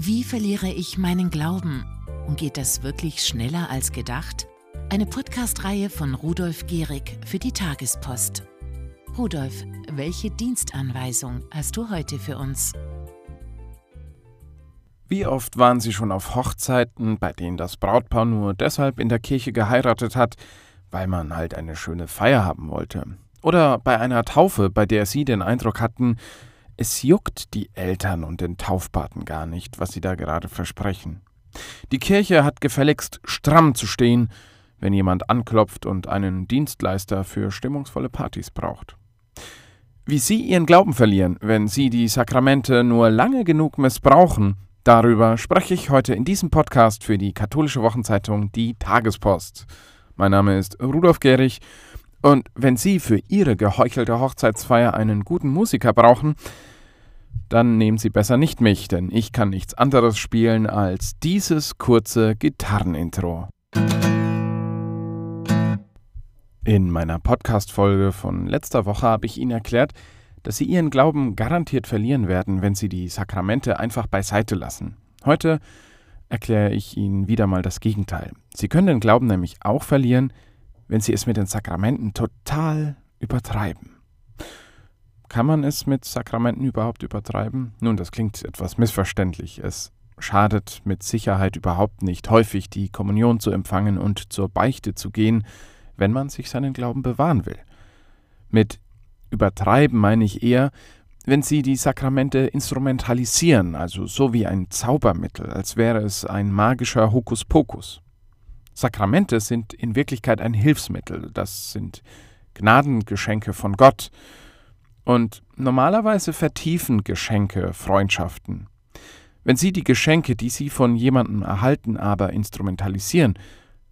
Wie verliere ich meinen Glauben? Und geht das wirklich schneller als gedacht? Eine Podcast-Reihe von Rudolf Gehrig für die Tagespost. Rudolf, welche Dienstanweisung hast du heute für uns? Wie oft waren Sie schon auf Hochzeiten, bei denen das Brautpaar nur deshalb in der Kirche geheiratet hat, weil man halt eine schöne Feier haben wollte? Oder bei einer Taufe, bei der Sie den Eindruck hatten, es juckt die Eltern und den Taufpaten gar nicht, was sie da gerade versprechen. Die Kirche hat gefälligst stramm zu stehen, wenn jemand anklopft und einen Dienstleister für stimmungsvolle Partys braucht. Wie Sie Ihren Glauben verlieren, wenn Sie die Sakramente nur lange genug missbrauchen, darüber spreche ich heute in diesem Podcast für die katholische Wochenzeitung Die Tagespost. Mein Name ist Rudolf Gehrig und wenn Sie für Ihre geheuchelte Hochzeitsfeier einen guten Musiker brauchen, dann nehmen Sie besser nicht mich, denn ich kann nichts anderes spielen als dieses kurze Gitarrenintro. In meiner Podcast-Folge von letzter Woche habe ich Ihnen erklärt, dass Sie Ihren Glauben garantiert verlieren werden, wenn Sie die Sakramente einfach beiseite lassen. Heute erkläre ich Ihnen wieder mal das Gegenteil. Sie können den Glauben nämlich auch verlieren, wenn sie es mit den Sakramenten total übertreiben. Kann man es mit Sakramenten überhaupt übertreiben? Nun, das klingt etwas missverständlich. Es schadet mit Sicherheit überhaupt nicht, häufig die Kommunion zu empfangen und zur Beichte zu gehen, wenn man sich seinen Glauben bewahren will. Mit übertreiben meine ich eher, wenn sie die Sakramente instrumentalisieren, also so wie ein Zaubermittel, als wäre es ein magischer Hokuspokus. Sakramente sind in Wirklichkeit ein Hilfsmittel, das sind Gnadengeschenke von Gott. Und normalerweise vertiefen Geschenke Freundschaften. Wenn Sie die Geschenke, die Sie von jemandem erhalten, aber instrumentalisieren,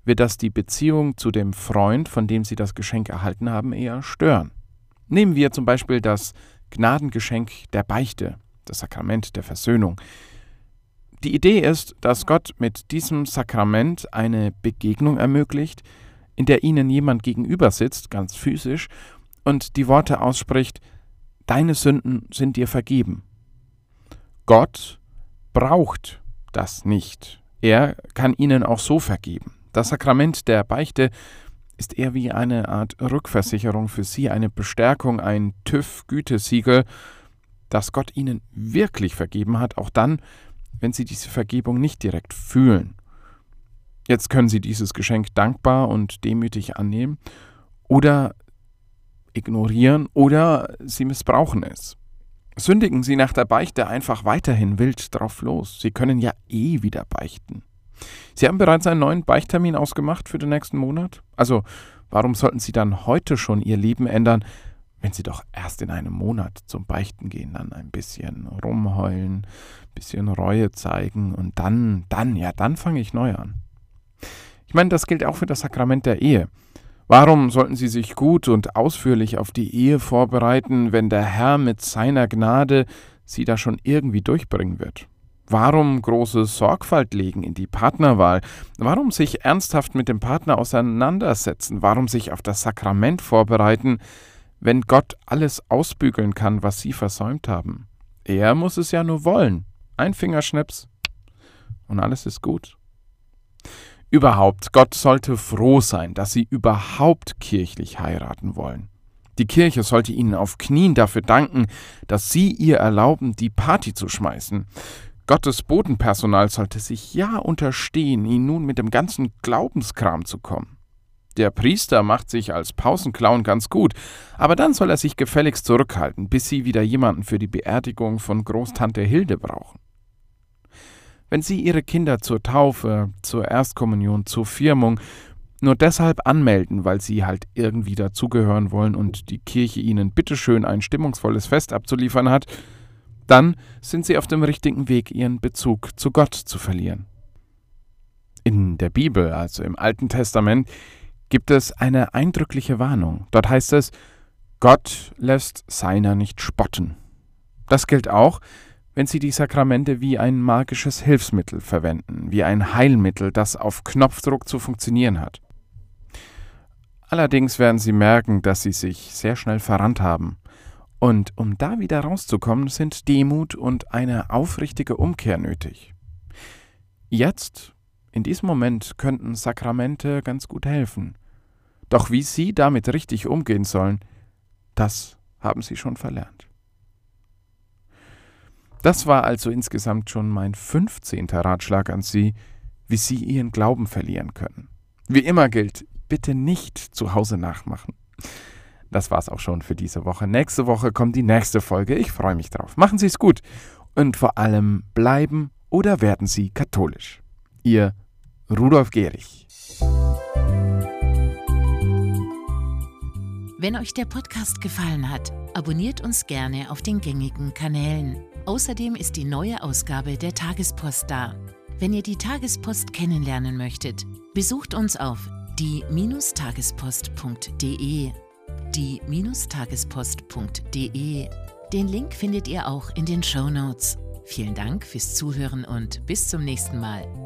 wird das die Beziehung zu dem Freund, von dem Sie das Geschenk erhalten haben, eher stören. Nehmen wir zum Beispiel das Gnadengeschenk der Beichte, das Sakrament der Versöhnung. Die Idee ist, dass Gott mit diesem Sakrament eine Begegnung ermöglicht, in der ihnen jemand gegenüber sitzt, ganz physisch, und die Worte ausspricht, Deine Sünden sind dir vergeben. Gott braucht das nicht. Er kann ihnen auch so vergeben. Das Sakrament der Beichte ist eher wie eine Art Rückversicherung für sie, eine Bestärkung, ein TÜV-Gütesiegel, dass Gott ihnen wirklich vergeben hat, auch dann, wenn sie diese Vergebung nicht direkt fühlen. Jetzt können sie dieses Geschenk dankbar und demütig annehmen oder ignorieren oder sie missbrauchen es. Sündigen Sie nach der Beichte einfach weiterhin wild drauf los. Sie können ja eh wieder beichten. Sie haben bereits einen neuen Beichttermin ausgemacht für den nächsten Monat? Also, warum sollten Sie dann heute schon Ihr Leben ändern, wenn Sie doch erst in einem Monat zum Beichten gehen, dann ein bisschen rumheulen, ein bisschen Reue zeigen und dann, dann, ja, dann fange ich neu an. Ich meine, das gilt auch für das Sakrament der Ehe. Warum sollten Sie sich gut und ausführlich auf die Ehe vorbereiten, wenn der Herr mit seiner Gnade Sie da schon irgendwie durchbringen wird? Warum große Sorgfalt legen in die Partnerwahl? Warum sich ernsthaft mit dem Partner auseinandersetzen? Warum sich auf das Sakrament vorbereiten, wenn Gott alles ausbügeln kann, was Sie versäumt haben? Er muss es ja nur wollen. Ein Fingerschnips und alles ist gut. Überhaupt, Gott sollte froh sein, dass sie überhaupt kirchlich heiraten wollen. Die Kirche sollte ihnen auf Knien dafür danken, dass sie ihr erlauben, die Party zu schmeißen. Gottes Bodenpersonal sollte sich ja unterstehen, ihnen nun mit dem ganzen Glaubenskram zu kommen. Der Priester macht sich als Pausenclown ganz gut, aber dann soll er sich gefälligst zurückhalten, bis sie wieder jemanden für die Beerdigung von Großtante Hilde brauchen. Wenn Sie Ihre Kinder zur Taufe, zur Erstkommunion, zur Firmung nur deshalb anmelden, weil Sie halt irgendwie dazugehören wollen und die Kirche Ihnen bitteschön ein stimmungsvolles Fest abzuliefern hat, dann sind Sie auf dem richtigen Weg, Ihren Bezug zu Gott zu verlieren. In der Bibel, also im Alten Testament, gibt es eine eindrückliche Warnung. Dort heißt es, Gott lässt seiner nicht spotten. Das gilt auch, wenn Sie die Sakramente wie ein magisches Hilfsmittel verwenden, wie ein Heilmittel, das auf Knopfdruck zu funktionieren hat. Allerdings werden Sie merken, dass Sie sich sehr schnell verrannt haben. Und um da wieder rauszukommen, sind Demut und eine aufrichtige Umkehr nötig. Jetzt, in diesem Moment, könnten Sakramente ganz gut helfen. Doch wie Sie damit richtig umgehen sollen, das haben Sie schon verlernt. Das war also insgesamt schon mein 15. Ratschlag an Sie, wie Sie Ihren Glauben verlieren können. Wie immer gilt, bitte nicht zu Hause nachmachen. Das war's auch schon für diese Woche. Nächste Woche kommt die nächste Folge. Ich freue mich drauf. Machen Sie es gut und vor allem bleiben oder werden Sie katholisch. Ihr Rudolf Gehrig. Wenn euch der Podcast gefallen hat, abonniert uns gerne auf den gängigen Kanälen. Außerdem ist die neue Ausgabe der Tagespost da. Wenn ihr die Tagespost kennenlernen möchtet, besucht uns auf die-tagespost.de. Die-tagespost.de. Den Link findet ihr auch in den Show Notes. Vielen Dank fürs Zuhören und bis zum nächsten Mal.